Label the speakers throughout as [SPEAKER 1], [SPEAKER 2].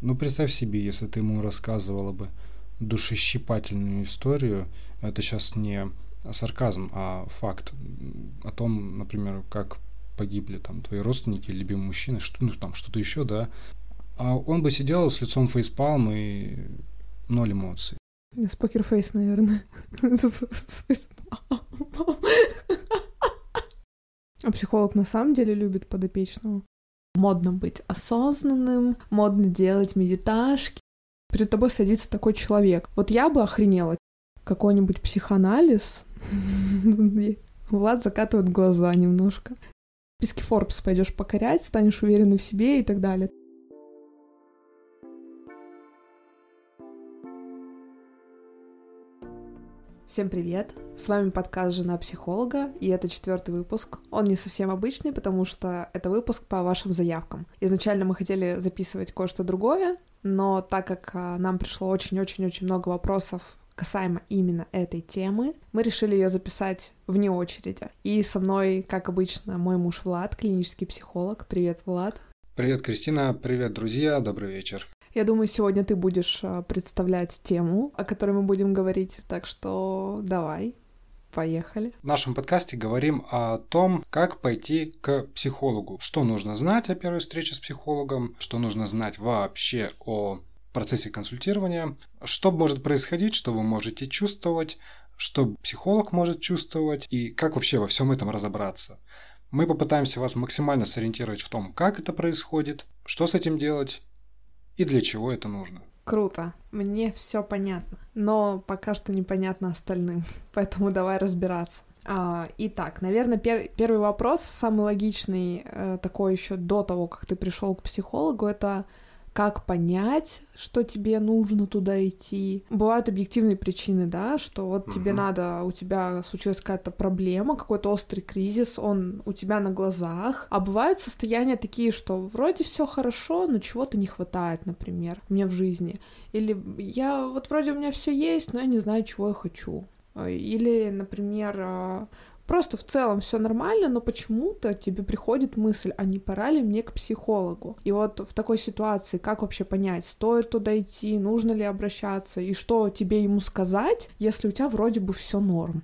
[SPEAKER 1] Ну, представь себе, если ты ему рассказывала бы душещипательную историю, это сейчас не сарказм, а факт о том, например, как погибли там твои родственники, любимый мужчина, что, ну, там что-то еще, да, а он бы сидел с лицом фейспалм и ноль эмоций.
[SPEAKER 2] С покерфейс, наверное. А психолог на самом деле любит подопечного. Модно быть осознанным, модно делать медиташки. Перед тобой садится такой человек. Вот я бы охренела. Какой-нибудь психоанализ. Влад закатывает глаза немножко. В Forbes пойдешь покорять, станешь уверенной в себе и так далее. Всем привет! С вами подкаст «Жена психолога», и это четвертый выпуск. Он не совсем обычный, потому что это выпуск по вашим заявкам. Изначально мы хотели записывать кое-что другое, но так как а, нам пришло очень-очень-очень много вопросов касаемо именно этой темы, мы решили ее записать вне очереди. И со мной, как обычно, мой муж Влад, клинический психолог. Привет, Влад.
[SPEAKER 1] Привет, Кристина. Привет, друзья. Добрый вечер.
[SPEAKER 2] Я думаю, сегодня ты будешь а, представлять тему, о которой мы будем говорить, так что давай, Поехали.
[SPEAKER 1] В нашем подкасте говорим о том, как пойти к психологу. Что нужно знать о первой встрече с психологом, что нужно знать вообще о процессе консультирования, что может происходить, что вы можете чувствовать, что психолог может чувствовать и как вообще во всем этом разобраться. Мы попытаемся вас максимально сориентировать в том, как это происходит, что с этим делать и для чего это нужно.
[SPEAKER 2] Круто. Мне все понятно. Но пока что непонятно остальным. Поэтому давай разбираться. А, итак, наверное, пер первый вопрос, самый логичный, э, такой еще до того, как ты пришел к психологу, это как понять, что тебе нужно туда идти. Бывают объективные причины, да, что вот угу. тебе надо, у тебя случилась какая-то проблема, какой-то острый кризис, он у тебя на глазах. А бывают состояния такие, что вроде все хорошо, но чего-то не хватает, например, мне в жизни. Или я вот вроде у меня все есть, но я не знаю, чего я хочу. Или, например, а, Просто в целом все нормально, но почему-то тебе приходит мысль, а не пора ли мне к психологу? И вот в такой ситуации как вообще понять, стоит туда идти, нужно ли обращаться, и что тебе ему сказать, если у тебя вроде бы все норм?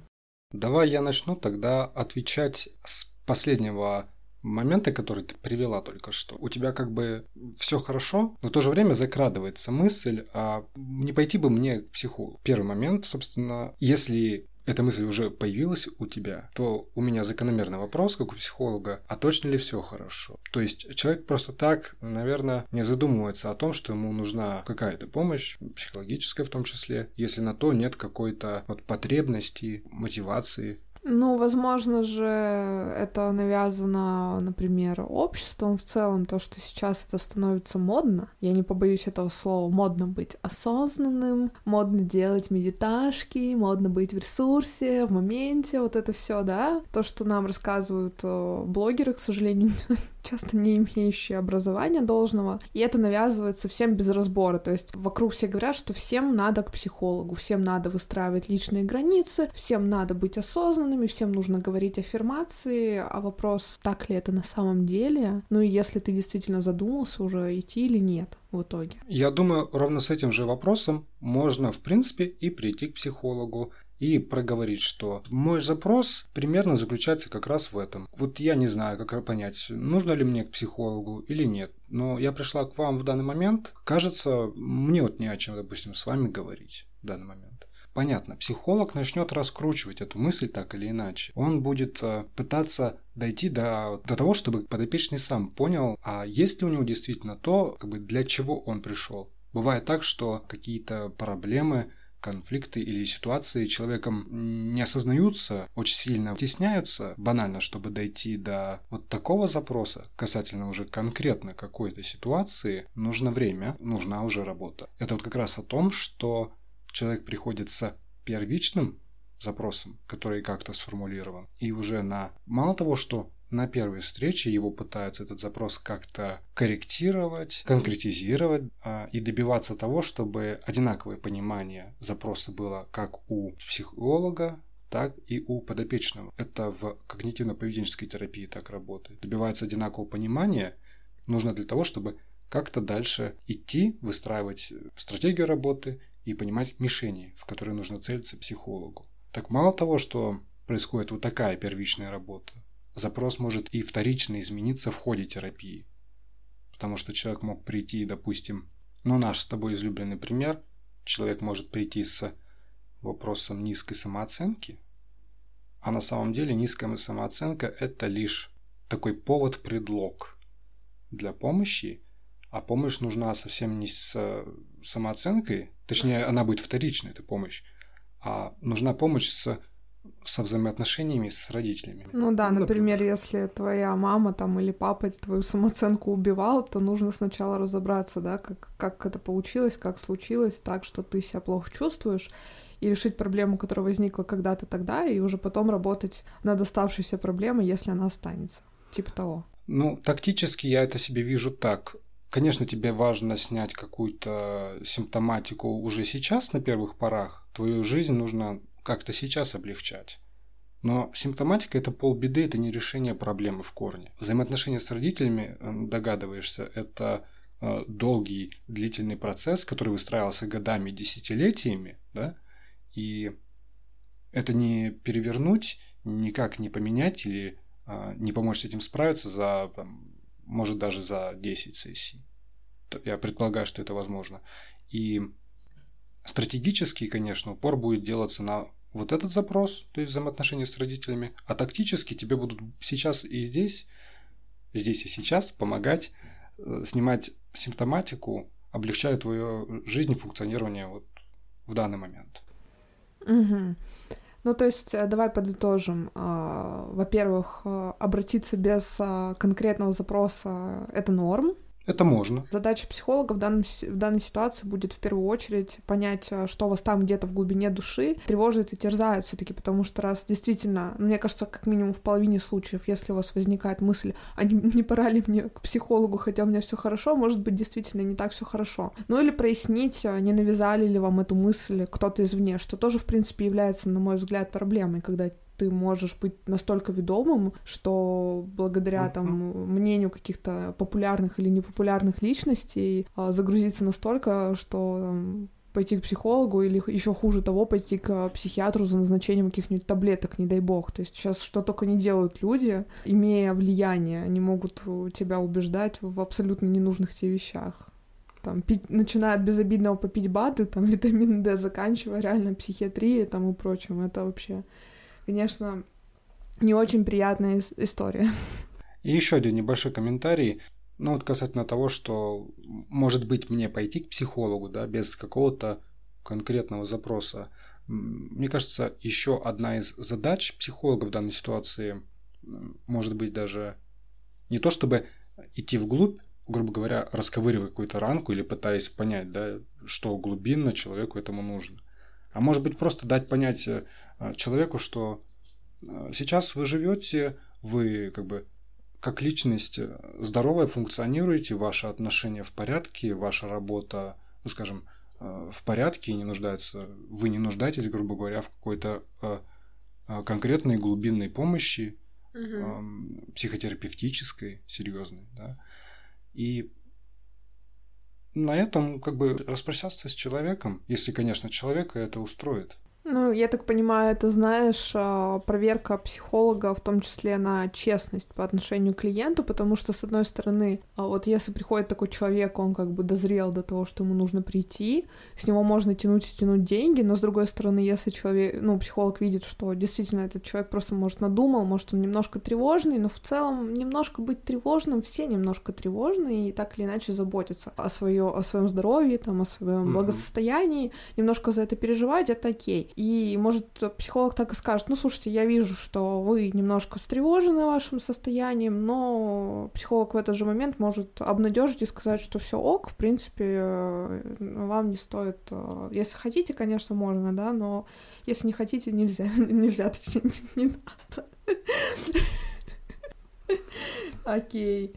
[SPEAKER 1] Давай я начну тогда отвечать с последнего момента, который ты привела только что. У тебя как бы все хорошо, но в то же время закрадывается мысль, а не пойти бы мне к психологу. Первый момент, собственно, если эта мысль уже появилась у тебя, то у меня закономерный вопрос, как у психолога, а точно ли все хорошо? То есть человек просто так, наверное, не задумывается о том, что ему нужна какая-то помощь, психологическая в том числе, если на то нет какой-то вот потребности, мотивации
[SPEAKER 2] ну, возможно же, это навязано, например, обществом в целом, то, что сейчас это становится модно. Я не побоюсь этого слова. Модно быть осознанным, модно делать медиташки, модно быть в ресурсе, в моменте, вот это все, да. То, что нам рассказывают э, блогеры, к сожалению, часто не имеющие образования должного, и это навязывается всем без разбора, то есть вокруг все говорят, что всем надо к психологу, всем надо выстраивать личные границы, всем надо быть осознанными, всем нужно говорить аффирмации, а вопрос, так ли это на самом деле, ну и если ты действительно задумался уже, идти или нет в итоге.
[SPEAKER 1] Я думаю, ровно с этим же вопросом можно, в принципе, и прийти к психологу и проговорить, что мой запрос примерно заключается как раз в этом. Вот я не знаю, как понять, нужно ли мне к психологу или нет. Но я пришла к вам в данный момент. Кажется, мне вот не о чем, допустим, с вами говорить в данный момент. Понятно, психолог начнет раскручивать эту мысль так или иначе. Он будет э, пытаться дойти до, до того, чтобы подопечный сам понял, а есть ли у него действительно то, как бы, для чего он пришел. Бывает так, что какие-то проблемы конфликты или ситуации человеком не осознаются, очень сильно стесняются, банально, чтобы дойти до вот такого запроса, касательно уже конкретно какой-то ситуации, нужно время, нужна уже работа. Это вот как раз о том, что человек приходит с первичным запросом, который как-то сформулирован, и уже на мало того, что на первой встрече его пытаются этот запрос как-то корректировать, конкретизировать а, и добиваться того, чтобы одинаковое понимание запроса было как у психолога, так и у подопечного. Это в когнитивно-поведенческой терапии так работает. Добивается одинакового понимания нужно для того, чтобы как-то дальше идти, выстраивать стратегию работы и понимать мишени, в которые нужно целиться психологу. Так мало того, что происходит вот такая первичная работа, запрос может и вторично измениться в ходе терапии. Потому что человек мог прийти, допустим, ну наш с тобой излюбленный пример, человек может прийти с вопросом низкой самооценки, а на самом деле низкая самооценка – это лишь такой повод-предлог для помощи, а помощь нужна совсем не с самооценкой, точнее, она будет вторичной, эта помощь, а нужна помощь с со взаимоотношениями с родителями.
[SPEAKER 2] Ну да, ну, например, например, если твоя мама там или папа твою самооценку убивал, то нужно сначала разобраться, да, как, как это получилось, как случилось так, что ты себя плохо чувствуешь, и решить проблему, которая возникла когда-то тогда, и уже потом работать над оставшейся проблемой, если она останется. Типа того.
[SPEAKER 1] Ну, тактически я это себе вижу так. Конечно, тебе важно снять какую-то симптоматику уже сейчас, на первых порах. Твою жизнь нужно как-то сейчас облегчать. Но симптоматика – это полбеды, это не решение проблемы в корне. Взаимоотношения с родителями, э, догадываешься, это э, долгий, длительный процесс, который выстраивался годами, десятилетиями, да, и это не перевернуть, никак не поменять или а, не помочь с этим справиться за, может, даже за 10 сессий. Я предполагаю, что это возможно. И стратегически, конечно, упор будет делаться на вот этот запрос, то есть взаимоотношения с родителями, а тактически тебе будут сейчас и здесь, здесь и сейчас помогать э, снимать симптоматику, облегчая твою жизнь и функционирование вот в данный момент.
[SPEAKER 2] Угу. Ну, то есть, э, давай подытожим. А, во-первых, э, обратиться без конкретного запроса — это норм,
[SPEAKER 1] это можно.
[SPEAKER 2] Задача психолога в, данном, в данной ситуации будет в первую очередь понять, э, что вас там где-то в глубине души тревожит и терзает все таки потому что раз действительно, мне кажется, как минимум в половине случаев, если у вас возникает мысль, а не, не пора ли мне к психологу, хотя у меня все хорошо, может быть, действительно не так все хорошо. Ну или прояснить, э, не навязали ли вам эту мысль кто-то извне, что тоже, в принципе, является, на мой взгляд, проблемой, когда ты можешь быть настолько ведомым, что благодаря там мнению каких-то популярных или непопулярных личностей а, загрузиться настолько, что там, пойти к психологу или еще хуже того, пойти к психиатру за назначением каких-нибудь таблеток, не дай бог. То есть сейчас что только не делают люди, имея влияние, они могут тебя убеждать в абсолютно ненужных тебе вещах. Там, пить, начиная от безобидного попить БАДы, там, витамин D, заканчивая реально психиатрией там, и прочим. Это вообще конечно, не очень приятная история.
[SPEAKER 1] И еще один небольшой комментарий. Ну вот касательно того, что может быть мне пойти к психологу, да, без какого-то конкретного запроса. Мне кажется, еще одна из задач психолога в данной ситуации может быть даже не то, чтобы идти вглубь, грубо говоря, расковыривая какую-то ранку или пытаясь понять, да, что глубинно человеку этому нужно. А может быть просто дать понять э, человеку, что э, сейчас вы живете, вы как бы как личность э, здоровая, функционируете, ваши отношения в порядке, ваша работа, ну скажем, в порядке и не нуждается, вы не нуждаетесь, грубо говоря, в какой-то конкретной глубинной помощи, угу. психотерапевтической, серьезной, да. И на этом как бы распрощаться с человеком, если, конечно, человека это устроит.
[SPEAKER 2] Ну, я так понимаю, это, знаешь, а, проверка психолога, в том числе на честность по отношению к клиенту, потому что, с одной стороны, а, вот если приходит такой человек, он как бы дозрел до того, что ему нужно прийти, с него можно тянуть и тянуть деньги, но, с другой стороны, если человек, ну, психолог видит, что действительно этот человек просто, может, надумал, может, он немножко тревожный, но в целом немножко быть тревожным, все немножко тревожные и так или иначе заботятся о, своё, о своем здоровье, там, о своем mm-hmm. благосостоянии, немножко за это переживать, это окей. И, может, психолог так и скажет, ну, слушайте, я вижу, что вы немножко встревожены вашим состоянием, но психолог в этот же момент может обнадежить и сказать, что все ок, в принципе, э, вам не стоит... Э, если хотите, конечно, можно, да, но если не хотите, нельзя. Нельзя, точнее, не надо. Окей.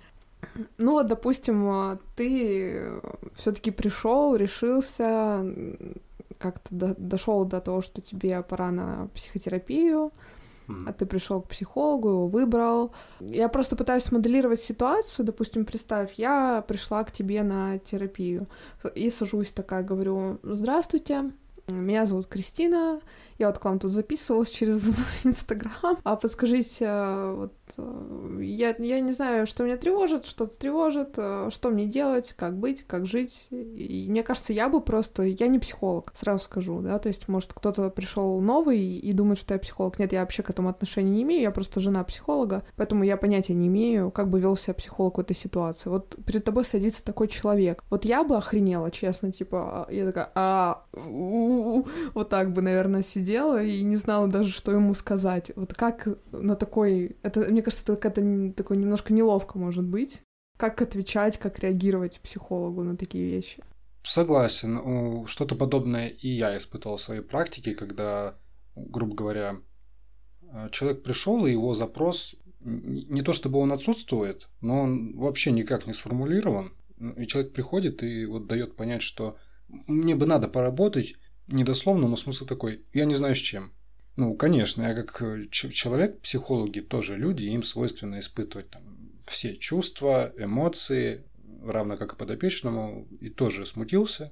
[SPEAKER 2] Ну вот, допустим, э, ты все-таки пришел, решился, как-то до, дошел до того, что тебе пора на психотерапию, а ты пришел к психологу, его выбрал. Я просто пытаюсь смоделировать ситуацию. Допустим, представь, я пришла к тебе на терапию и сажусь такая, говорю, здравствуйте, меня зовут Кристина, я вот к вам тут записывалась через Инстаграм. А подскажите, вот, э, я, я не знаю, что меня тревожит, что-то тревожит, э, что мне делать, как быть, как жить. И мне кажется, я бы просто... Я не психолог, сразу скажу, да, то есть, может, кто-то пришел новый и думает, что я психолог. Нет, я вообще к этому отношения не имею, я просто жена психолога, поэтому я понятия не имею, как бы вел себя психолог в этой ситуации. Вот перед тобой садится такой человек. Вот я бы охренела, честно, типа, я такая, а, вот так бы, наверное, сидела и не знала даже, что ему сказать. Вот как на такой... Это, мне кажется, это какая-то такой немножко неловко может быть. Как отвечать, как реагировать психологу на такие вещи?
[SPEAKER 1] Согласен. Что-то подобное и я испытывал в своей практике, когда, грубо говоря, человек пришел, и его запрос не то чтобы он отсутствует, но он вообще никак не сформулирован. И человек приходит и вот дает понять, что мне бы надо поработать, недословно, но смысл такой, я не знаю с чем. Ну, конечно, я как э, человек, психологи тоже люди, им свойственно испытывать там, все чувства, эмоции, равно как и подопечному, и тоже смутился.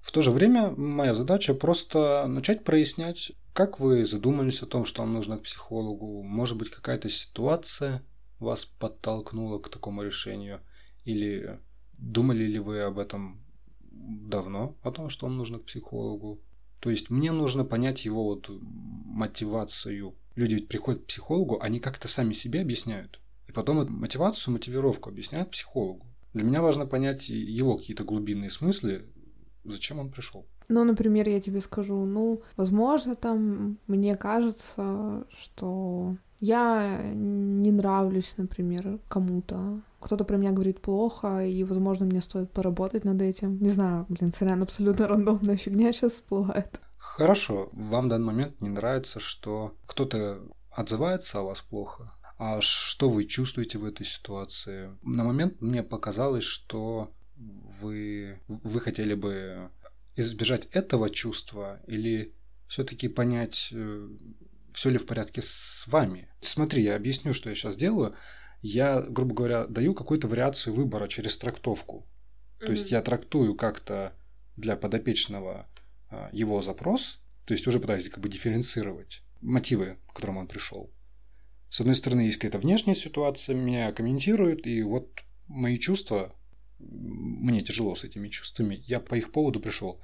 [SPEAKER 1] В то же время моя задача просто начать прояснять, как вы задумались о том, что вам нужно к психологу. Может быть, какая-то ситуация вас подтолкнула к такому решению, или думали ли вы об этом давно, о том, что вам нужно к психологу. То есть мне нужно понять его вот мотивацию. Люди ведь приходят к психологу, они как-то сами себе объясняют. И потом эту мотивацию, мотивировку объясняют психологу. Для меня важно понять его какие-то глубинные смыслы, зачем он пришел.
[SPEAKER 2] Ну, например, я тебе скажу, ну, возможно, там мне кажется, что я не нравлюсь, например, кому-то. Кто-то про меня говорит плохо, и, возможно, мне стоит поработать над этим. Не знаю, блин, сорян, абсолютно рандомная фигня сейчас всплывает.
[SPEAKER 1] Хорошо, вам в данный момент не нравится, что кто-то отзывается о вас плохо. А что вы чувствуете в этой ситуации? На момент мне показалось, что вы, вы хотели бы избежать этого чувства или все-таки понять, э, все ли в порядке с вами. Смотри, я объясню, что я сейчас делаю. Я, грубо говоря, даю какую-то вариацию выбора через трактовку. То mm-hmm. есть я трактую как-то для подопечного а, его запрос, то есть уже пытаюсь как бы дифференцировать мотивы, к которым он пришел. С одной стороны, есть какая-то внешняя ситуация, меня комментируют, и вот мои чувства, мне тяжело с этими чувствами, я по их поводу пришел.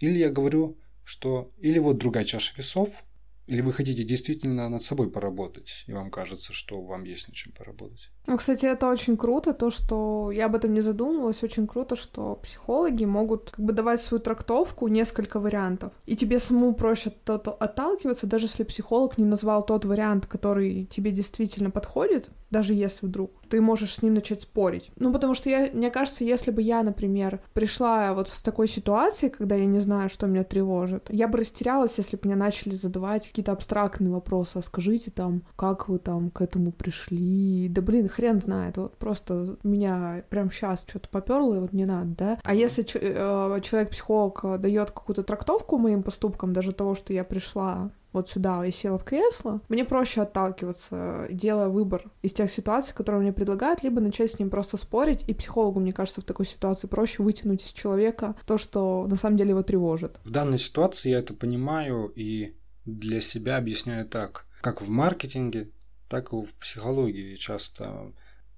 [SPEAKER 1] Или я говорю, что или вот другая чаша весов, или вы хотите действительно над собой поработать, и вам кажется, что вам есть над чем поработать?
[SPEAKER 2] Ну, кстати, это очень круто, то, что я об этом не задумывалась, очень круто, что психологи могут как бы давать свою трактовку, несколько вариантов, и тебе самому проще от отталкиваться, даже если психолог не назвал тот вариант, который тебе действительно подходит, даже если вдруг ты можешь с ним начать спорить. Ну, потому что я, мне кажется, если бы я, например, пришла вот с такой ситуацией, когда я не знаю, что меня тревожит, я бы растерялась, если бы мне начали задавать какие-то абстрактные вопросы. А скажите там, как вы там к этому пришли? Да блин, хрен знает. Вот просто меня прям сейчас что-то поперло, и вот не надо, да? А если э, человек-психолог дает какую-то трактовку моим поступкам, даже того, что я пришла вот сюда и села в кресло, мне проще отталкиваться, делая выбор из тех ситуаций, которые мне предлагают, либо начать с ним просто спорить, и психологу, мне кажется, в такой ситуации проще вытянуть из человека то, что на самом деле его тревожит.
[SPEAKER 1] В данной ситуации я это понимаю и для себя объясняю так, как в маркетинге, так и в психологии часто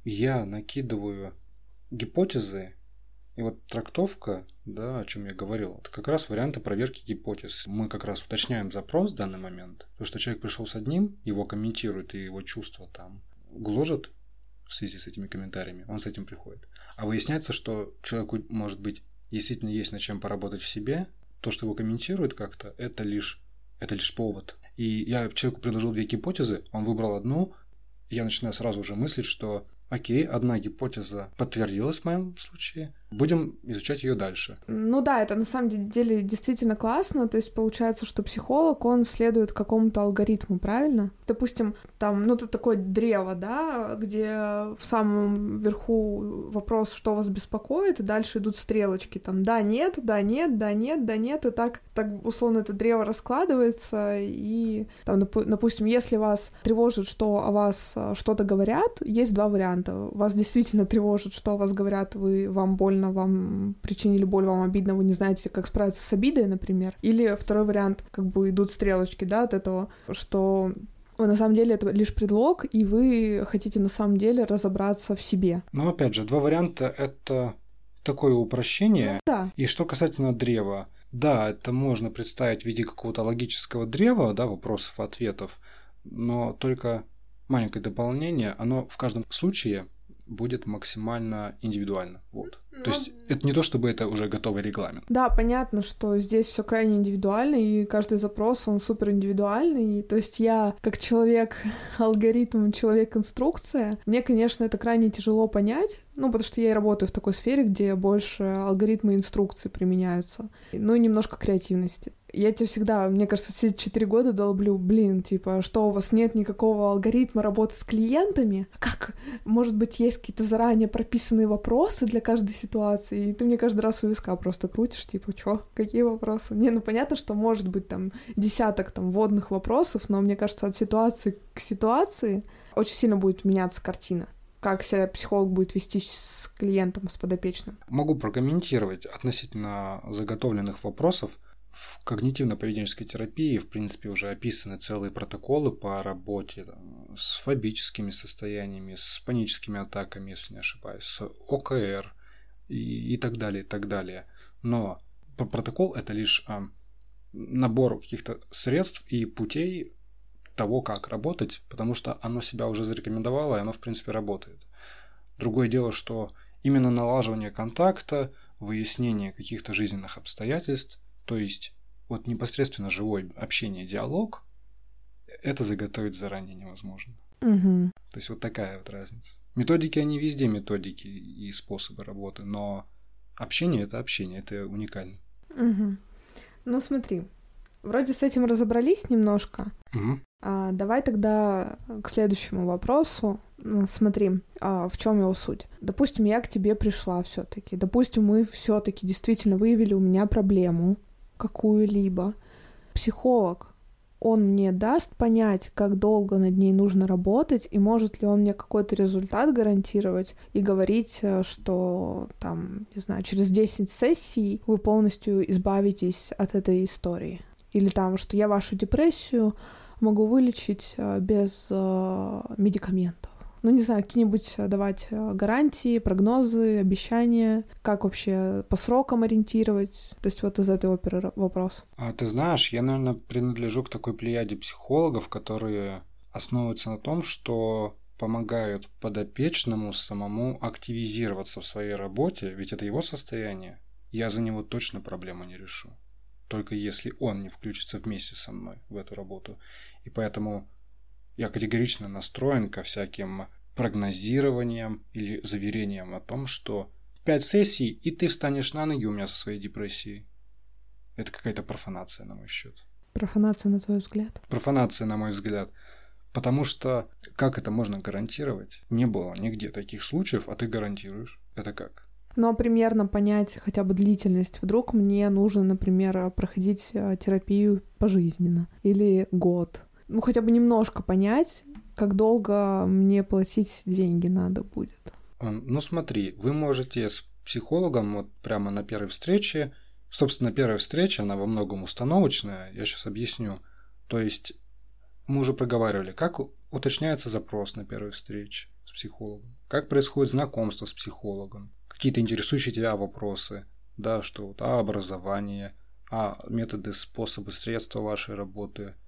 [SPEAKER 1] я накидываю гипотезы, и вот трактовка, да, о чем я говорил, это как раз варианты проверки гипотез. Мы как раз уточняем запрос в данный момент. То, что человек пришел с одним, его комментируют, и его чувства там гложат в связи с этими комментариями, он с этим приходит. А выясняется, что человеку, может быть, действительно есть над чем поработать в себе, то, что его комментируют как-то, это лишь, это лишь повод. И я человеку предложил две гипотезы, он выбрал одну, я начинаю сразу же мыслить, что окей, одна гипотеза подтвердилась в моем случае – будем изучать ее дальше.
[SPEAKER 2] Ну да, это на самом деле действительно классно. То есть получается, что психолог, он следует какому-то алгоритму, правильно? Допустим, там, ну, это такое древо, да, где в самом верху вопрос, что вас беспокоит, и дальше идут стрелочки, там, да, нет, да, нет, да, нет, да, нет, и так, так условно это древо раскладывается, и там, допустим, если вас тревожит, что о вас э, что-то говорят, есть два варианта. Вас действительно тревожит, что о вас говорят, вы, вам больно, вам причинили боль, вам обидно, вы не знаете, как справиться с обидой, например. Или второй вариант, как бы идут стрелочки, да, от этого, что на самом деле это лишь предлог, и вы хотите на самом деле разобраться в себе.
[SPEAKER 1] Но опять же, два варианта — это такое упрощение. Ну,
[SPEAKER 2] да.
[SPEAKER 1] И что касательно древа, да, это можно представить в виде какого-то логического древа, да, вопросов ответов, но только маленькое дополнение, оно в каждом случае будет максимально индивидуально. Вот. Но... То есть это не то, чтобы это уже готовый регламент.
[SPEAKER 2] Да, понятно, что здесь все крайне индивидуально, и каждый запрос, он супер индивидуальный. То есть я, как человек алгоритм, человек инструкция, мне, конечно, это крайне тяжело понять, ну, потому что я и работаю в такой сфере, где больше алгоритмы инструкции применяются, ну и немножко креативности я тебе всегда, мне кажется, все четыре года долблю, блин, типа, что у вас нет никакого алгоритма работы с клиентами? Как, может быть, есть какие-то заранее прописанные вопросы для каждой ситуации? И ты мне каждый раз у виска просто крутишь, типа, чё, какие вопросы? Не, ну понятно, что может быть там десяток там вводных вопросов, но мне кажется, от ситуации к ситуации очень сильно будет меняться картина как себя психолог будет вести с клиентом, с подопечным?
[SPEAKER 1] Могу прокомментировать относительно заготовленных вопросов. В когнитивно-поведенческой терапии, в принципе, уже описаны целые протоколы по работе там, с фобическими состояниями, с паническими атаками, если не ошибаюсь, с ОКР и, и так далее, и так далее. Но протокол это лишь а, набор каких-то средств и путей того, как работать, потому что оно себя уже зарекомендовало, и оно, в принципе, работает. Другое дело, что именно налаживание контакта, выяснение каких-то жизненных обстоятельств то есть вот непосредственно живой общение, диалог, это заготовить заранее невозможно.
[SPEAKER 2] Угу.
[SPEAKER 1] То есть вот такая вот разница. Методики, они везде методики и способы работы, но общение это общение, это уникально.
[SPEAKER 2] Угу. Ну смотри, вроде с этим разобрались немножко.
[SPEAKER 1] Угу.
[SPEAKER 2] А, давай тогда к следующему вопросу. Смотри, а, в чем его суть. Допустим, я к тебе пришла все-таки. Допустим, мы все-таки действительно выявили у меня проблему какую-либо. Психолог, он мне даст понять, как долго над ней нужно работать, и может ли он мне какой-то результат гарантировать и говорить, э, что там, не знаю, через 10 сессий вы полностью избавитесь от этой истории. Или там, что я вашу депрессию могу вылечить э, без э, медикаментов ну, не знаю, какие-нибудь э, давать э, гарантии, прогнозы, обещания, как вообще по срокам ориентировать. То есть вот из этой оперы вопрос.
[SPEAKER 1] А ты знаешь, я, наверное, принадлежу к такой плеяде психологов, которые основываются на том, что помогают подопечному самому активизироваться в своей работе, ведь это его состояние. Я за него точно проблему не решу. Только если он не включится вместе со мной в эту работу. И поэтому я категорично настроен ко всяким прогнозированиям или заверениям о том, что пять сессий, и ты встанешь на ноги у меня со своей депрессией. Это какая-то профанация, на мой счет.
[SPEAKER 2] Профанация, на твой взгляд?
[SPEAKER 1] Профанация, на мой взгляд. Потому что как это можно гарантировать? Не было нигде таких случаев, а ты гарантируешь. Это как?
[SPEAKER 2] Но примерно понять хотя бы длительность. Вдруг мне нужно, например, проходить э, терапию пожизненно или год ну, хотя бы немножко понять, как долго мне платить деньги надо будет.
[SPEAKER 1] Ну, смотри, вы можете с психологом вот прямо на первой встрече, собственно, первая встреча, она во многом установочная, я сейчас объясню. То есть мы уже проговаривали, как уточняется запрос на первой встрече с психологом, как происходит знакомство с психологом, какие-то интересующие тебя вопросы, да, что вот, а образование, а методы, способы, средства вашей работы –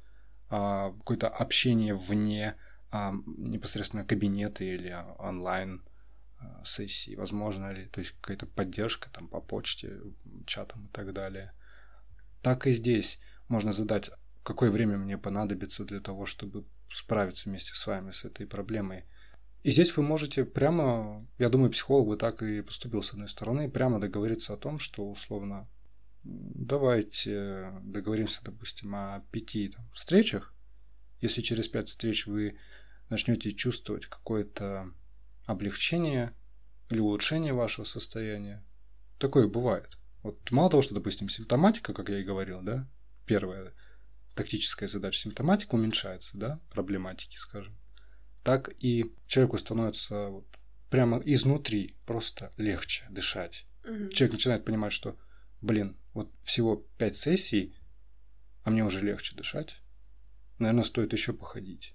[SPEAKER 1] какое-то общение вне а, непосредственно кабинета или онлайн а, сессии, возможно ли, то есть какая-то поддержка там по почте, чатам и так далее. Так и здесь можно задать, какое время мне понадобится для того, чтобы справиться вместе с вами с этой проблемой. И здесь вы можете прямо, я думаю, психолог бы так и поступил с одной стороны, прямо договориться о том, что условно давайте договоримся, допустим, о пяти там, встречах. Если через пять встреч вы начнете чувствовать какое-то облегчение или улучшение вашего состояния, такое бывает. Вот мало того, что, допустим, симптоматика, как я и говорил, да, первая тактическая задача симптоматика уменьшается, да, проблематики, скажем, так и человеку становится вот прямо изнутри просто легче дышать. Угу. Человек начинает понимать, что, блин, вот всего пять сессий, а мне уже легче дышать. Наверное, стоит еще походить.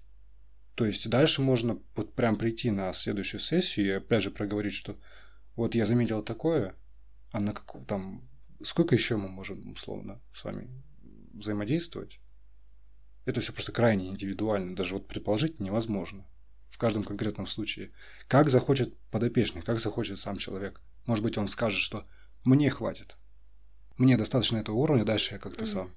[SPEAKER 1] То есть дальше можно вот прям прийти на следующую сессию и опять же проговорить, что вот я заметил такое, а на как там сколько еще мы можем условно с вами взаимодействовать? Это все просто крайне индивидуально, даже вот предположить невозможно в каждом конкретном случае. Как захочет подопечный, как захочет сам человек. Может быть, он скажет, что мне хватит. Мне достаточно этого уровня, дальше я как-то сам.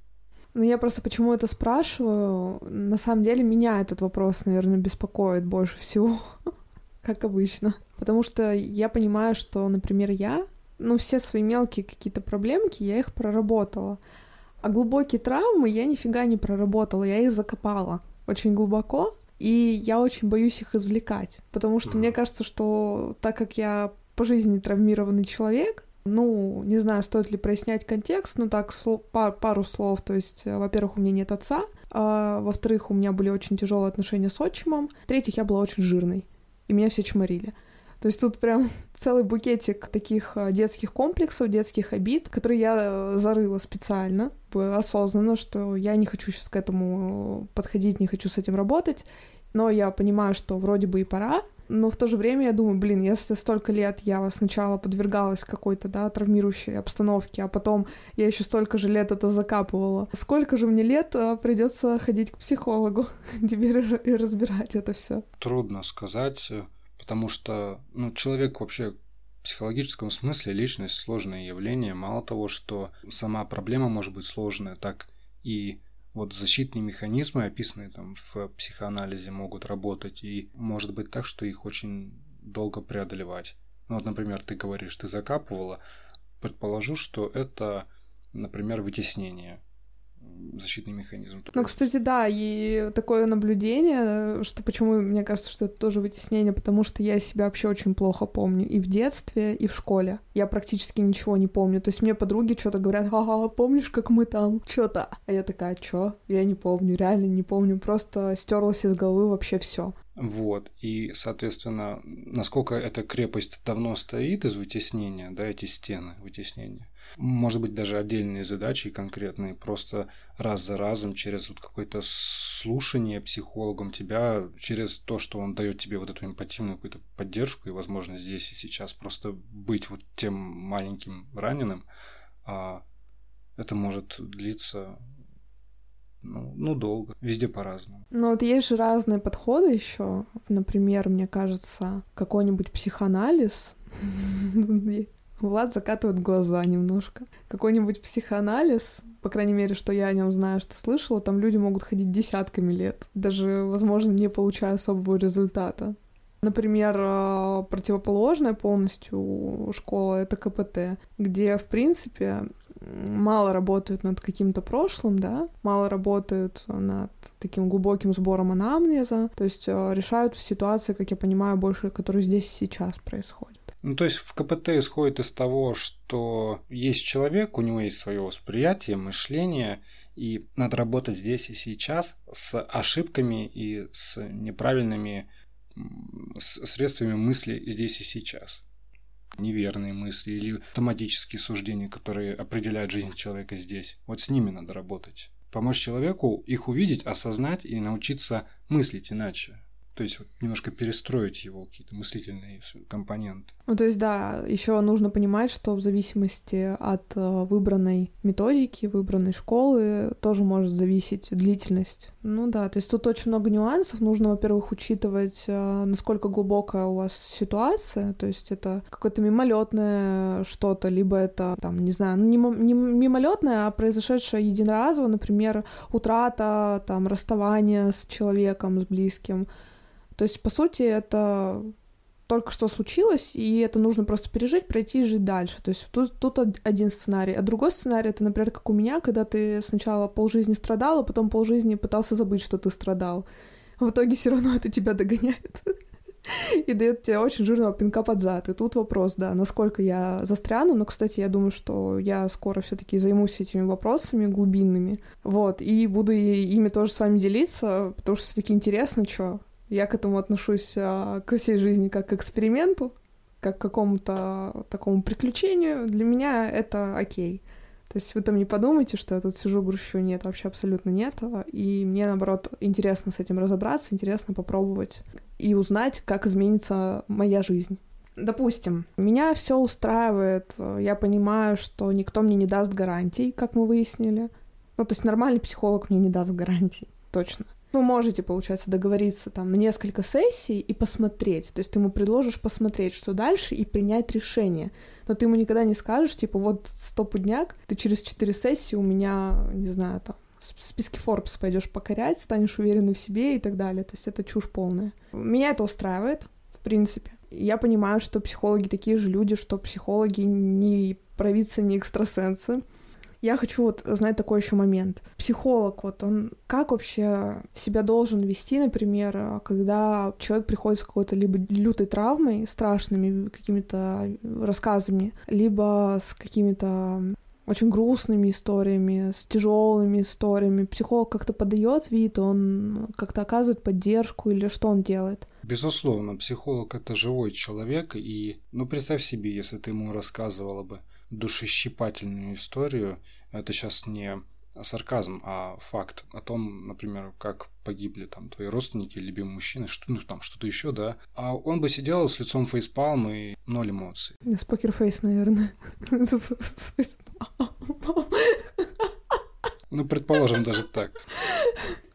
[SPEAKER 2] Ну, я просто почему это спрашиваю. На самом деле, меня этот вопрос, наверное, беспокоит больше всего, как обычно. Потому что я понимаю, что, например, я, ну, все свои мелкие какие-то проблемки, я их проработала. А глубокие травмы я нифига не проработала, я их закопала очень глубоко, и я очень боюсь их извлекать, потому что mm-hmm. мне кажется, что так как я по жизни травмированный человек, ну, не знаю, стоит ли прояснять контекст, но так, слов, пар, пару слов. То есть, э, во-первых, у меня нет отца, а, во-вторых, у меня были очень тяжелые отношения с отчимом, в-третьих, я была очень жирной, и меня все чморили. То есть тут прям целый букетик таких э, детских комплексов, детских обид, которые я э, зарыла специально, осознанно, что я не хочу сейчас к этому подходить, не хочу с этим работать, но я понимаю, что вроде бы и пора, но в то же время я думаю, блин, если столько лет я сначала подвергалась какой-то, да, травмирующей обстановке, а потом я еще столько же лет это закапывала, сколько же мне лет а, придется ходить к психологу теперь и разбирать это все?
[SPEAKER 1] Трудно сказать, потому что, ну, человек вообще в психологическом смысле личность сложное явление. Мало того, что сама проблема может быть сложная, так и вот защитные механизмы, описанные там в психоанализе, могут работать, и может быть так, что их очень долго преодолевать. Ну вот, например, ты говоришь, ты закапывала, предположу, что это, например, вытеснение защитный механизм.
[SPEAKER 2] Ну, кстати, да, и такое наблюдение, что почему мне кажется, что это тоже вытеснение, потому что я себя вообще очень плохо помню и в детстве, и в школе. Я практически ничего не помню. То есть мне подруги что-то говорят, ага, помнишь, как мы там, что-то. А я такая, что? Я не помню, реально не помню, просто стерлась из головы вообще все.
[SPEAKER 1] Вот, и, соответственно, насколько эта крепость давно стоит из вытеснения, да, эти стены вытеснения, может быть, даже отдельные задачи конкретные, просто раз за разом через вот какое-то слушание психологом тебя, через то, что он дает тебе вот эту эмпативную какую-то поддержку и возможность здесь и сейчас просто быть вот тем маленьким раненым, а это может длиться ну, ну, долго. Везде по-разному.
[SPEAKER 2] Ну, вот есть же разные подходы еще. Например, мне кажется, какой-нибудь психоанализ. Влад закатывает глаза немножко. Какой-нибудь психоанализ, по крайней мере, что я о нем знаю, что слышала, там люди могут ходить десятками лет, даже, возможно, не получая особого результата. Например, э, противоположная полностью школа — это КПТ, где, в принципе, мало работают над каким-то прошлым, да, мало работают над таким глубоким сбором анамнеза, то есть э, решают ситуации, как я понимаю, больше, которые здесь сейчас происходят.
[SPEAKER 1] Ну, то есть в КПТ исходит из того, что есть человек, у него есть свое восприятие, мышление, и надо работать здесь и сейчас с ошибками и с неправильными средствами мысли здесь и сейчас неверные мысли или автоматические суждения, которые определяют жизнь человека здесь. Вот с ними надо работать. Помочь человеку их увидеть, осознать и научиться мыслить иначе. То есть вот немножко перестроить его какие-то мыслительные компоненты.
[SPEAKER 2] Ну, то есть, да, еще нужно понимать, что в зависимости от э, выбранной методики, выбранной школы, тоже может зависеть длительность. Ну да, то есть тут очень много нюансов. Нужно, во-первых, учитывать, э, насколько глубокая у вас ситуация. То есть это какое-то мимолетное что-то, либо это, там, не знаю, ну, не, не мимолетное, а произошедшее единоразово, например, утрата, там, расставание с человеком, с близким То есть, по сути, это только что случилось, и это нужно просто пережить, пройти и жить дальше. То есть тут, тут один сценарий. А другой сценарий — это, например, как у меня, когда ты сначала полжизни страдал, а потом полжизни пытался забыть, что ты страдал. В итоге все равно это тебя догоняет и дает тебе очень жирного пинка под зад. И тут вопрос, да, насколько я застряну, но, кстати, я думаю, что я скоро все таки займусь этими вопросами глубинными, вот, и буду ими тоже с вами делиться, потому что все таки интересно, что я к этому отношусь а, ко всей жизни как к эксперименту, как к какому-то такому приключению. Для меня это окей. То есть вы там не подумайте, что я тут сижу, грущу. Нет, вообще абсолютно нет. И мне, наоборот, интересно с этим разобраться, интересно попробовать и узнать, как изменится моя жизнь. Допустим, меня все устраивает, я понимаю, что никто мне не даст гарантий, как мы выяснили. Ну, то есть нормальный психолог мне не даст гарантий, точно. Вы можете, получается, договориться там на несколько сессий и посмотреть. То есть ты ему предложишь посмотреть, что дальше, и принять решение. Но ты ему никогда не скажешь, типа, вот стопудняк, ты через четыре сессии у меня, не знаю, там, в списке Forbes пойдешь покорять, станешь уверенной в себе и так далее. То есть это чушь полная. Меня это устраивает, в принципе. Я понимаю, что психологи такие же люди, что психологи не провидцы, не экстрасенсы. Я хочу вот знать такой еще момент. Психолог, вот он как вообще себя должен вести, например, когда человек приходит с какой-то либо лютой травмой, страшными какими-то рассказами, либо с какими-то очень грустными историями, с тяжелыми историями. Психолог как-то подает вид, он как-то оказывает поддержку или что он делает?
[SPEAKER 1] Безусловно, психолог это живой человек, и ну представь себе, если ты ему рассказывала бы душещипательную историю. Это сейчас не сарказм, а факт о том, например, как погибли там твои родственники, любимые мужчины, что, ну там что-то еще, да. А он бы сидел с лицом фейспалм и ноль эмоций.
[SPEAKER 2] С покерфейс, наверное.
[SPEAKER 1] Ну, предположим, даже так.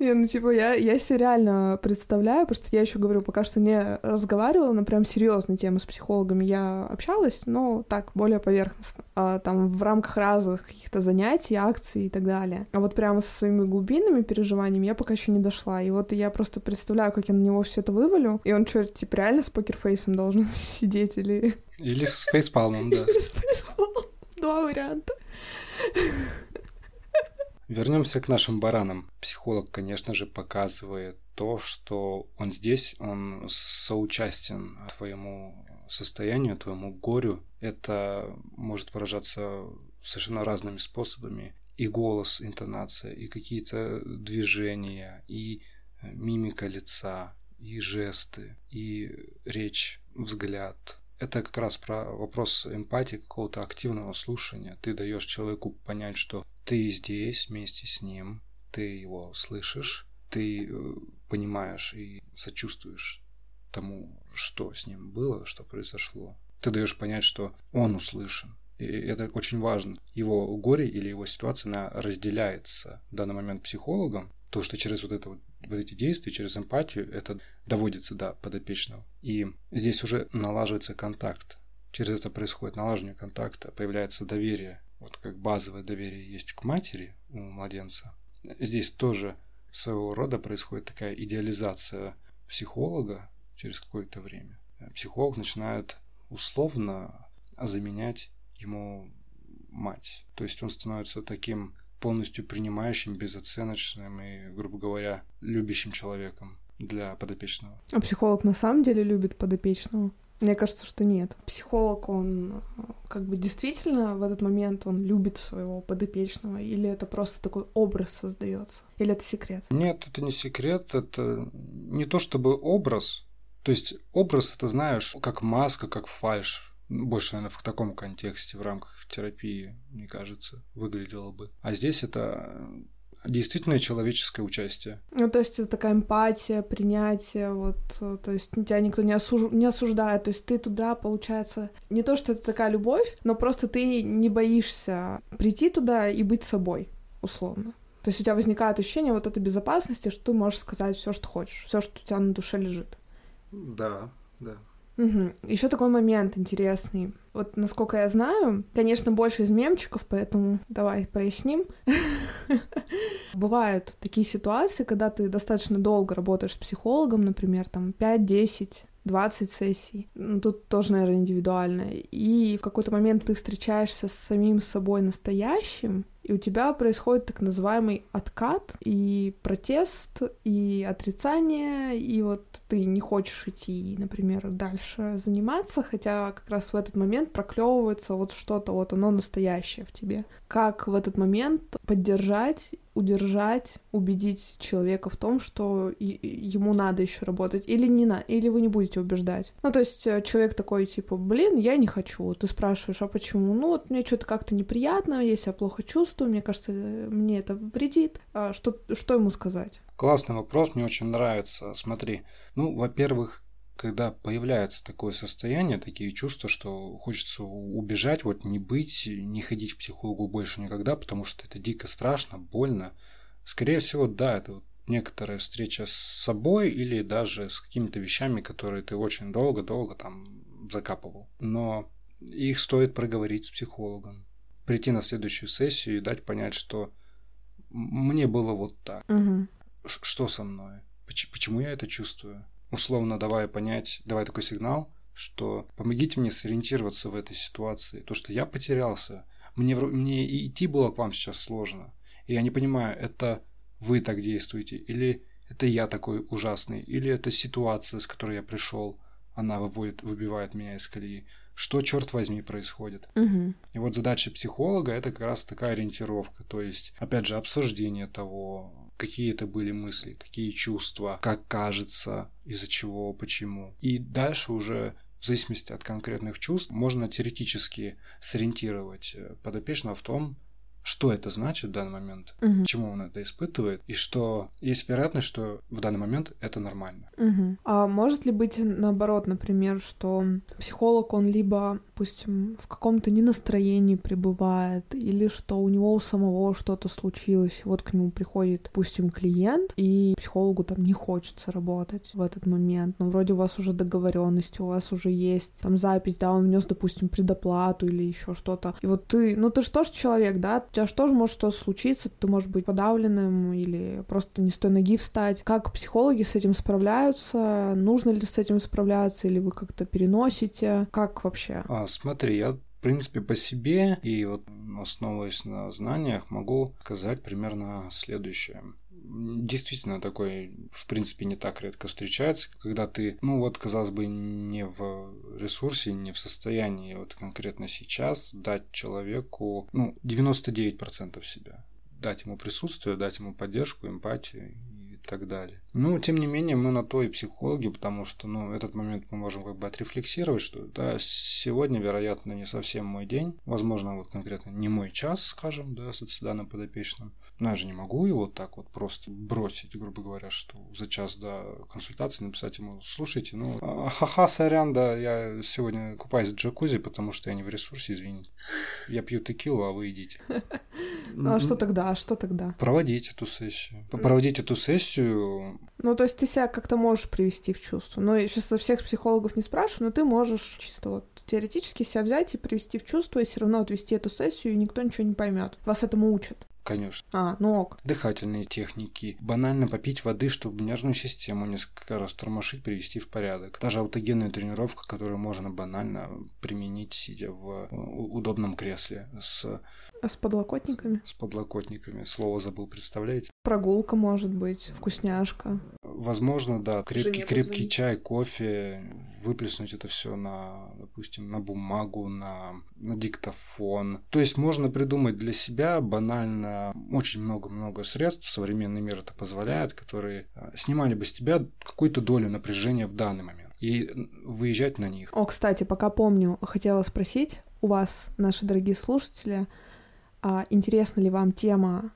[SPEAKER 2] Не, ну типа я, я себе реально представляю, потому что я еще говорю, пока что не разговаривала на прям серьезные темы с психологами. Я общалась, но так, более поверхностно. А, там в рамках разовых каких-то занятий, акций и так далее. А вот прямо со своими глубинными переживаниями я пока еще не дошла. И вот я просто представляю, как я на него все это вывалю. И он что, типа реально с покерфейсом должен сидеть или...
[SPEAKER 1] Или с фейспалмом, да.
[SPEAKER 2] Или с фейспалмом. Два варианта.
[SPEAKER 1] Вернемся к нашим баранам. Психолог, конечно же, показывает то, что он здесь, он соучастен твоему состоянию, твоему горю. Это может выражаться совершенно разными способами. И голос, интонация, и какие-то движения, и мимика лица, и жесты, и речь, взгляд. Это как раз про вопрос эмпатии, какого-то активного слушания. Ты даешь человеку понять, что ты здесь вместе с ним, ты его слышишь, ты э, понимаешь и сочувствуешь тому, что с ним было, что произошло. Ты даешь понять, что он услышан. И это очень важно. Его горе или его ситуация, она разделяется в данный момент психологом, то, что через вот, это, вот эти действия, через эмпатию, это доводится до подопечного. И здесь уже налаживается контакт. Через это происходит налаживание контакта, появляется доверие вот как базовое доверие есть к матери у младенца, здесь тоже своего рода происходит такая идеализация психолога через какое-то время. Психолог начинает условно заменять ему мать. То есть он становится таким полностью принимающим, безоценочным и, грубо говоря, любящим человеком для подопечного.
[SPEAKER 2] А психолог на самом деле любит подопечного? Мне кажется, что нет. Психолог, он э, как бы действительно в этот момент он любит своего подопечного, или это просто такой образ создается, или это секрет?
[SPEAKER 1] Нет, это не секрет, это не то чтобы образ. То есть образ, это знаешь, как маска, как фальш. Больше, наверное, в таком контексте, в рамках терапии, мне кажется, выглядело бы. А здесь это действительно человеческое участие.
[SPEAKER 2] Ну, то есть это такая эмпатия, принятие, вот, то есть тебя никто не, осуж... не осуждает, то есть ты туда, получается, не то, что это такая любовь, но просто ты не боишься прийти туда и быть собой, условно. То есть у тебя возникает ощущение вот этой безопасности, что ты можешь сказать все, что хочешь, все, что у тебя на душе лежит.
[SPEAKER 1] Да, да.
[SPEAKER 2] Угу. Еще такой момент интересный. вот насколько я знаю, конечно, больше из мемчиков, поэтому давай проясним. Бывают такие ситуации, когда ты достаточно долго работаешь с психологом, например, там 5-10 20 сессий. Ну, тут тоже, наверное, индивидуально. И в какой-то момент ты встречаешься с самим собой настоящим, и у тебя происходит так называемый откат и протест, и отрицание, и вот ты не хочешь идти, например, дальше заниматься, хотя как раз в этот момент проклевывается вот что-то, вот оно настоящее в тебе. Как в этот момент поддержать удержать, убедить человека в том, что ему надо еще работать, или не на, или вы не будете убеждать. Ну, то есть э, человек такой, типа, блин, я не хочу. Ты спрашиваешь, а почему? Ну, вот мне что-то как-то неприятно, я себя плохо чувствую, мне кажется, мне это вредит. А что, что ему сказать?
[SPEAKER 1] Классный вопрос, мне очень нравится. Смотри, ну, во-первых, когда появляется такое состояние, такие чувства, что хочется убежать, вот не быть, не ходить к психологу больше никогда, потому что это дико страшно, больно. Скорее всего, да, это вот некоторая встреча с собой или даже с какими-то вещами, которые ты очень долго-долго там закапывал. Но их стоит проговорить с психологом, прийти на следующую сессию и дать понять, что мне было вот так.
[SPEAKER 2] Угу.
[SPEAKER 1] Что со мной? Почему я это чувствую? условно давая понять, давая такой сигнал, что помогите мне сориентироваться в этой ситуации. То, что я потерялся, мне, мне и идти было к вам сейчас сложно. И я не понимаю, это вы так действуете, или это я такой ужасный, или это ситуация, с которой я пришел, она выводит, выбивает меня из колеи. Что, черт возьми, происходит?
[SPEAKER 2] Угу.
[SPEAKER 1] И вот задача психолога это как раз такая ориентировка, то есть, опять же, обсуждение того, какие это были мысли, какие чувства, как кажется, из-за чего, почему. И дальше уже в зависимости от конкретных чувств можно теоретически сориентировать э, подопечного в том, что это значит в данный момент,
[SPEAKER 2] угу.
[SPEAKER 1] чему он это испытывает, и что есть вероятность, что в данный момент это нормально.
[SPEAKER 2] Угу. А может ли быть наоборот, например, что психолог, он либо, допустим, в каком-то ненастроении пребывает, или что у него у самого что-то случилось, вот к нему приходит, допустим, клиент, и психологу там не хочется работать в этот момент, но вроде у вас уже договоренность, у вас уже есть там запись, да, он внес, допустим, предоплату или еще что-то, и вот ты, ну ты же тоже человек, да, тебя же тоже может что-то случиться, ты можешь быть подавленным или просто не с той ноги встать. Как психологи с этим справляются? Нужно ли с этим справляться или вы как-то переносите? Как вообще?
[SPEAKER 1] А, смотри, я в принципе, по себе и вот основываясь на знаниях, могу сказать примерно следующее действительно такой, в принципе, не так редко встречается, когда ты, ну вот, казалось бы, не в ресурсе, не в состоянии вот конкретно сейчас дать человеку, ну, 99% себя. Дать ему присутствие, дать ему поддержку, эмпатию и так далее. Ну, тем не менее, мы на то и психологи, потому что, ну, этот момент мы можем как бы отрефлексировать, что, да, сегодня, вероятно, не совсем мой день, возможно, вот конкретно не мой час, скажем, да, с данным подопечным, но я же не могу его так вот просто бросить, грубо говоря, что за час до консультации написать ему, слушайте, ну, а, ха-ха, сорян, да, я сегодня купаюсь в джакузи, потому что я не в ресурсе, извините. Я пью текилу, а вы идите.
[SPEAKER 2] Ну, а что тогда? А что тогда?
[SPEAKER 1] Проводить эту сессию. Проводить эту сессию.
[SPEAKER 2] Ну, то есть ты себя как-то можешь привести в чувство. Ну, я сейчас со всех психологов не спрашиваю, но ты можешь чисто вот теоретически себя взять и привести в чувство, и все равно отвести эту сессию, и никто ничего не поймет. Вас этому учат.
[SPEAKER 1] Конечно.
[SPEAKER 2] А, ну ок.
[SPEAKER 1] Дыхательные техники. Банально попить воды, чтобы нервную систему несколько раз тормошить, привести в порядок. Даже аутогенная тренировка, которую можно банально применить, сидя в удобном кресле с
[SPEAKER 2] а с подлокотниками?
[SPEAKER 1] С подлокотниками. Слово забыл, представляете?
[SPEAKER 2] Прогулка может быть, вкусняшка.
[SPEAKER 1] Возможно, да. Крепкий, крепкий чай, кофе, выплеснуть это все на, допустим, на бумагу, на, на диктофон. То есть можно придумать для себя банально очень много-много средств, современный мир это позволяет, которые а, снимали бы с тебя какую-то долю напряжения в данный момент и выезжать на них.
[SPEAKER 2] О, кстати, пока помню, хотела спросить у вас, наши дорогие слушатели, интересна ли вам тема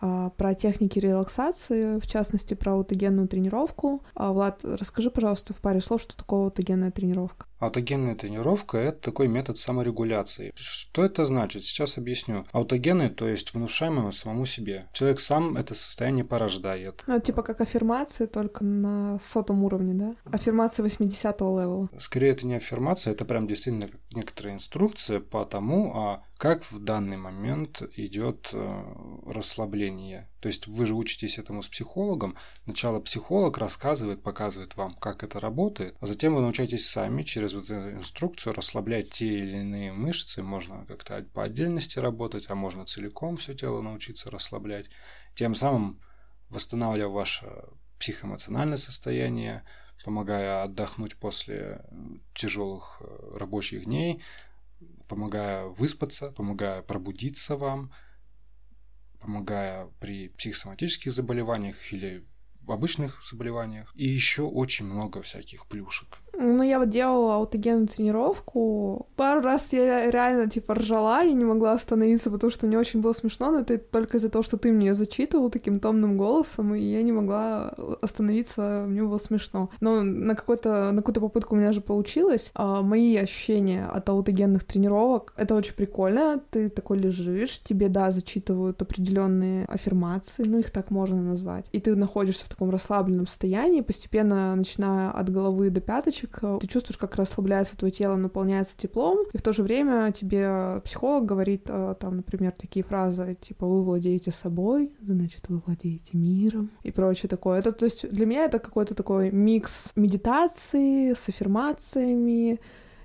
[SPEAKER 2] а, про техники релаксации, в частности, про аутогенную тренировку. А, Влад, расскажи, пожалуйста, в паре слов, что такое аутогенная тренировка.
[SPEAKER 1] Аутогенная тренировка – это такой метод саморегуляции. Что это значит? Сейчас объясню. Аутогенный, то есть внушаемый самому себе. Человек сам это состояние порождает.
[SPEAKER 2] Ну, типа как аффирмации, только на сотом уровне, да? Аффирмации 80-го левела.
[SPEAKER 1] Скорее, это не аффирмация, это прям действительно некоторая инструкция по тому, а как в данный момент идет э, расслабление. То есть вы же учитесь этому с психологом. Сначала психолог рассказывает, показывает вам, как это работает, а затем вы научаетесь сами через вот эту инструкцию расслаблять те или иные мышцы. Можно как-то по отдельности работать, а можно целиком все тело научиться расслаблять. Тем самым восстанавливая ваше психоэмоциональное состояние, помогая отдохнуть после тяжелых э, рабочих дней, помогая выспаться, помогая пробудиться вам, помогая при психосоматических заболеваниях или в обычных заболеваниях. И еще очень много всяких плюшек.
[SPEAKER 2] Ну, я вот делала аутогенную тренировку. Пару раз я реально, типа, ржала и не могла остановиться, потому что мне очень было смешно, но это только из-за того, что ты мне зачитывал таким томным голосом, и я не могла остановиться, мне было смешно. Но на, какой-то, на какую-то попытку у меня же получилось. А мои ощущения от аутогенных тренировок, это очень прикольно. Ты такой лежишь, тебе, да, зачитывают определенные аффирмации, ну, их так можно назвать. И ты находишься в таком расслабленном состоянии, постепенно начиная от головы до пяточек, э, ты чувствуешь, как расслабляется твое тело, наполняется теплом, и в то же время тебе психолог говорит, э, там, например, такие фразы, типа, вы владеете собой, значит, вы владеете миром и прочее такое. Это, то есть, для меня это какой-то такой микс медитации с аффирмациями,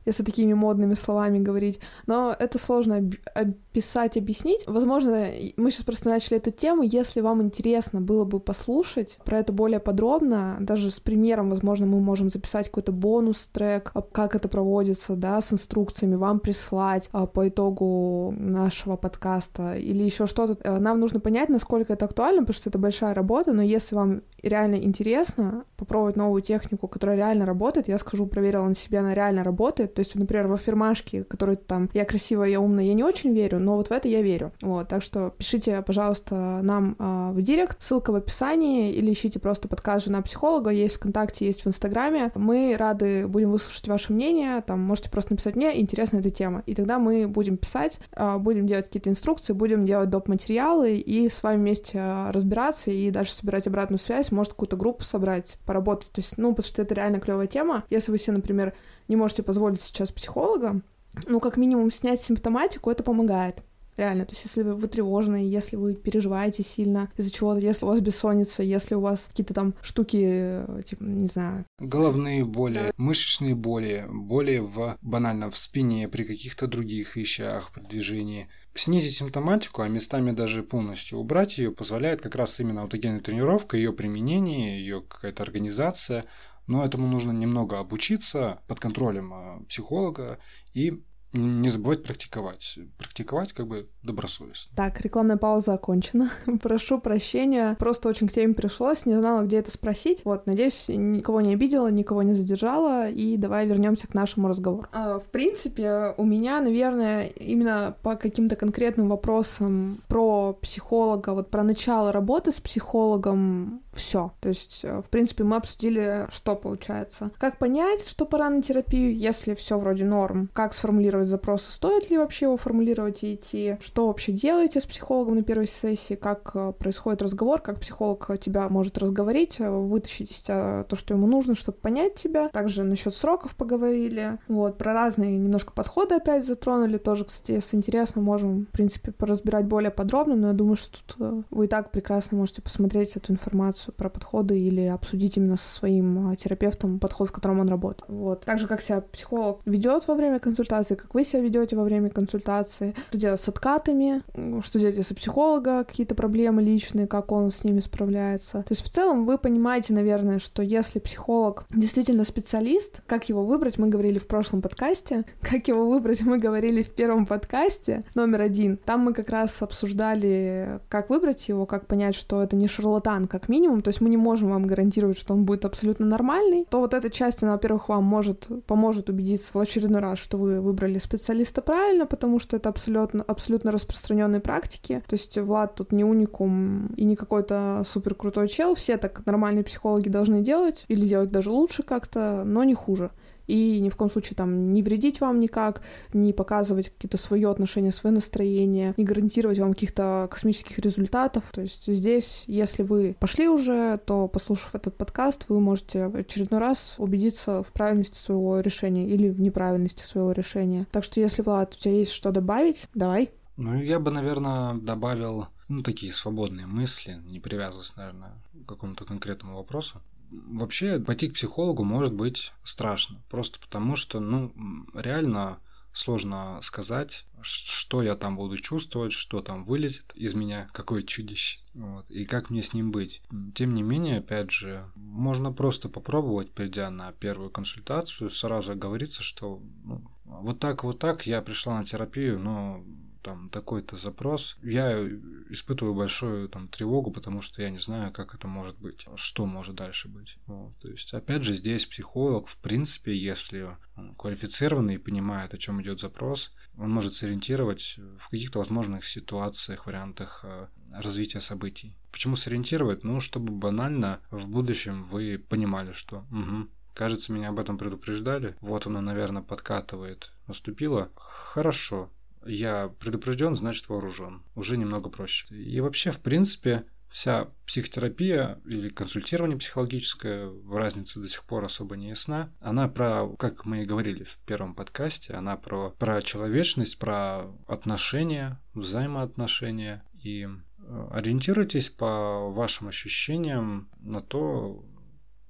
[SPEAKER 2] если такими модными словами говорить. Но это сложно описать, объяснить. Возможно, мы сейчас просто начали эту тему. Если вам интересно было бы послушать про это более подробно, даже с примером, возможно, мы можем записать какой-то бонус-трек, как это проводится, да, с инструкциями, вам прислать а, по итогу нашего подкаста или еще что-то. Э, нам нужно понять, насколько это актуально, потому что это большая работа, но если вам реально интересно попробовать новую технику, которая реально работает, я скажу, проверила на себе, она реально работает. То есть, например, в аффирмашки, которые там «я красивая, я умная», я не очень верю, но вот в это я верю. Вот, так что пишите, пожалуйста, нам э, в директ, ссылка в описании, или ищите просто подкаст «Жена психолога», есть ВКонтакте, есть в Инстаграме. Мы рады будем выслушать ваше мнение, там можете просто написать «мне интересна эта тема», и тогда мы будем писать, э, будем делать какие-то инструкции, будем делать доп. материалы и с вами вместе разбираться и даже собирать обратную связь, может какую-то группу собрать, поработать. То есть, ну, потому что это реально клевая тема. Если вы себе, например, не можете позволить сейчас психолога, ну, как минимум, снять симптоматику, это помогает. Реально, то есть если вы тревожны, если вы переживаете сильно из-за чего-то, если у вас бессонница, если у вас какие-то там штуки, типа, не знаю.
[SPEAKER 1] Головные боли, да. мышечные боли, боли в, банально в спине, при каких-то других вещах, при движении. Снизить симптоматику, а местами даже полностью убрать ее, позволяет как раз именно аутогенная тренировка, ее применение, ее какая-то организация, но этому нужно немного обучиться под контролем а, психолога и не забывать практиковать. Практиковать как бы добросовестно.
[SPEAKER 2] Так, рекламная пауза окончена. Прошу прощения. Просто очень к теме пришлось, не знала, где это спросить. Вот, надеюсь, никого не обидела, никого не задержала. И давай вернемся к нашему разговору. А, в принципе, у меня, наверное, именно по каким-то конкретным вопросам про психолога, вот про начало работы с психологом все. То есть, э, в принципе, мы обсудили, что получается. Как понять, что пора на терапию, если все вроде норм. Как сформулировать запросы, стоит ли вообще его формулировать и идти. Что вообще делаете с психологом на первой сессии, как э, происходит разговор, как психолог тебя может разговорить, э, вытащить из тебя то, что ему нужно, чтобы понять тебя. Также насчет сроков поговорили. Вот, про разные немножко подходы опять затронули. Тоже, кстати, если интересно, можем, в принципе, поразбирать более подробно, но я думаю, что тут вы и так прекрасно можете посмотреть эту информацию про подходы или обсудить именно со своим терапевтом подход, в котором он работает. Вот. Так же, как себя психолог ведет во время консультации, как вы себя ведете во время консультации, что делать с откатами, что делать, если психолога какие-то проблемы личные, как он с ними справляется. То есть в целом вы понимаете, наверное, что если психолог действительно специалист, как его выбрать, мы говорили в прошлом подкасте, как его выбрать, мы говорили в первом подкасте, номер один. Там мы как раз обсуждали, как выбрать его, как понять, что это не шарлатан, как минимум, то есть мы не можем вам гарантировать, что он будет абсолютно нормальный, то вот эта часть, она, во-первых, вам может, поможет убедиться в очередной раз, что вы выбрали специалиста правильно, потому что это абсолютно, абсолютно распространенные практики. То есть Влад тут не уникум и не какой-то супер крутой чел, все так нормальные психологи должны делать, или делать даже лучше как-то, но не хуже и ни в коем случае там не вредить вам никак, не показывать какие-то свое отношение, свое настроение, не гарантировать вам каких-то космических результатов. То есть здесь, если вы пошли уже, то, послушав этот подкаст, вы можете в очередной раз убедиться в правильности своего решения или в неправильности своего решения. Так что, если, Влад, у тебя есть что добавить, давай.
[SPEAKER 1] Ну, я бы, наверное, добавил ну, такие свободные мысли, не привязываясь, наверное, к какому-то конкретному вопросу. Вообще, пойти к психологу может быть страшно, просто потому что, ну, реально сложно сказать, что я там буду чувствовать, что там вылезет из меня, какое чудище, вот, и как мне с ним быть. Тем не менее, опять же, можно просто попробовать, придя на первую консультацию, сразу говорится, что ну, вот так, вот так я пришла на терапию, но там такой-то запрос, я испытываю большую там тревогу, потому что я не знаю, как это может быть, что может дальше быть. Вот. То есть, опять же, здесь психолог, в принципе, если он квалифицированный и понимает, о чем идет запрос, он может сориентировать в каких-то возможных ситуациях, вариантах э, развития событий. Почему сориентировать? Ну, чтобы банально в будущем вы понимали, что угу, кажется, меня об этом предупреждали, вот оно, наверное, подкатывает, наступило. Хорошо, я предупрежден, значит вооружен. Уже немного проще. И вообще, в принципе, вся психотерапия или консультирование психологическое, разница до сих пор особо не ясна. Она про, как мы и говорили в первом подкасте, она про, про человечность, про отношения, взаимоотношения. И э, ориентируйтесь по вашим ощущениям на то,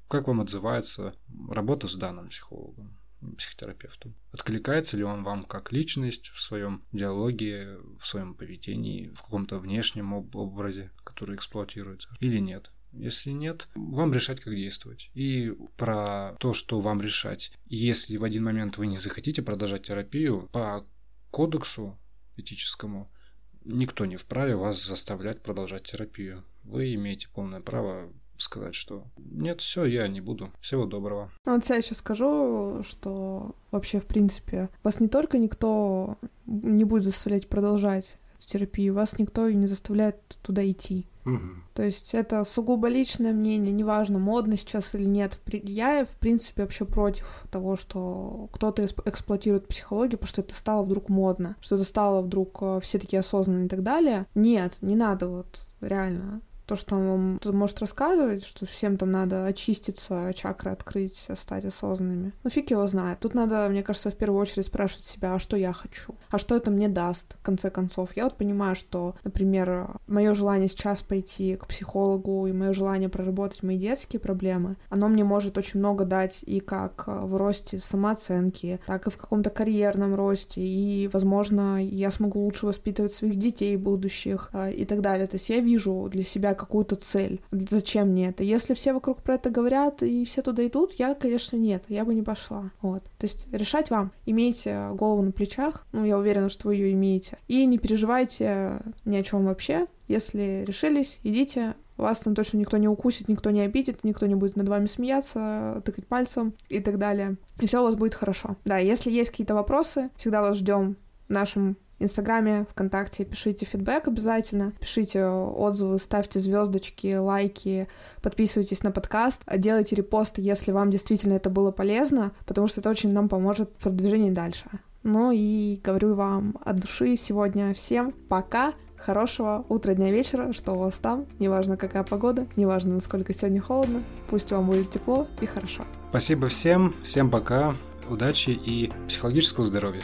[SPEAKER 1] как вам отзывается работа с данным психологом психотерапевту. Откликается ли он вам как личность в своем диалоге, в своем поведении, в каком-то внешнем образе, который эксплуатируется, или нет? Если нет, вам решать, как действовать. И про то, что вам решать. Если в один момент вы не захотите продолжать терапию, по кодексу этическому никто не вправе вас заставлять продолжать терапию. Вы имеете полное право сказать, что нет, все, я не буду. Всего доброго.
[SPEAKER 2] Ну, вот я еще скажу, что вообще, в принципе, вас не только никто не будет заставлять продолжать эту терапию, вас никто и не заставляет туда идти.
[SPEAKER 1] Угу.
[SPEAKER 2] То есть это сугубо личное мнение, неважно, модно сейчас или нет. Я, в принципе, вообще против того, что кто-то эксплуатирует психологию, потому что это стало вдруг модно, что это стало вдруг э, все такие осознанные и так далее. Нет, не надо вот реально то, что он вам может рассказывать, что всем там надо очиститься, чакры открыть, стать осознанными. Ну, фиг его знает. Тут надо, мне кажется, в первую очередь спрашивать себя, а что я хочу? А что это мне даст, в конце концов? Я вот понимаю, что, например, мое желание сейчас пойти к психологу и мое желание проработать мои детские проблемы, оно мне может очень много дать и как в росте самооценки, так и в каком-то карьерном росте, и, возможно, я смогу лучше воспитывать своих детей будущих э, и так далее. То есть я вижу для себя какую-то цель. Зачем мне это? Если все вокруг про это говорят и все туда идут, я, конечно, нет, я бы не пошла. Вот. То есть решать вам. Имейте голову на плечах, ну, я уверена, что вы ее имеете. И не переживайте ни о чем вообще. Если решились, идите, вас там точно никто не укусит, никто не обидит, никто не будет над вами смеяться, тыкать пальцем и так далее. И все у вас будет хорошо. Да, если есть какие-то вопросы, всегда вас ждем в нашем Инстаграме, ВКонтакте пишите фидбэк обязательно, пишите отзывы, ставьте звездочки, лайки, подписывайтесь на подкаст, делайте репосты, если вам действительно это было полезно, потому что это очень нам поможет в продвижении дальше. Ну и говорю вам от души сегодня всем пока, хорошего утра, дня, вечера, что у вас там, неважно какая погода, неважно насколько сегодня холодно, пусть вам будет тепло и хорошо.
[SPEAKER 1] Спасибо всем, всем пока, удачи и психологического здоровья.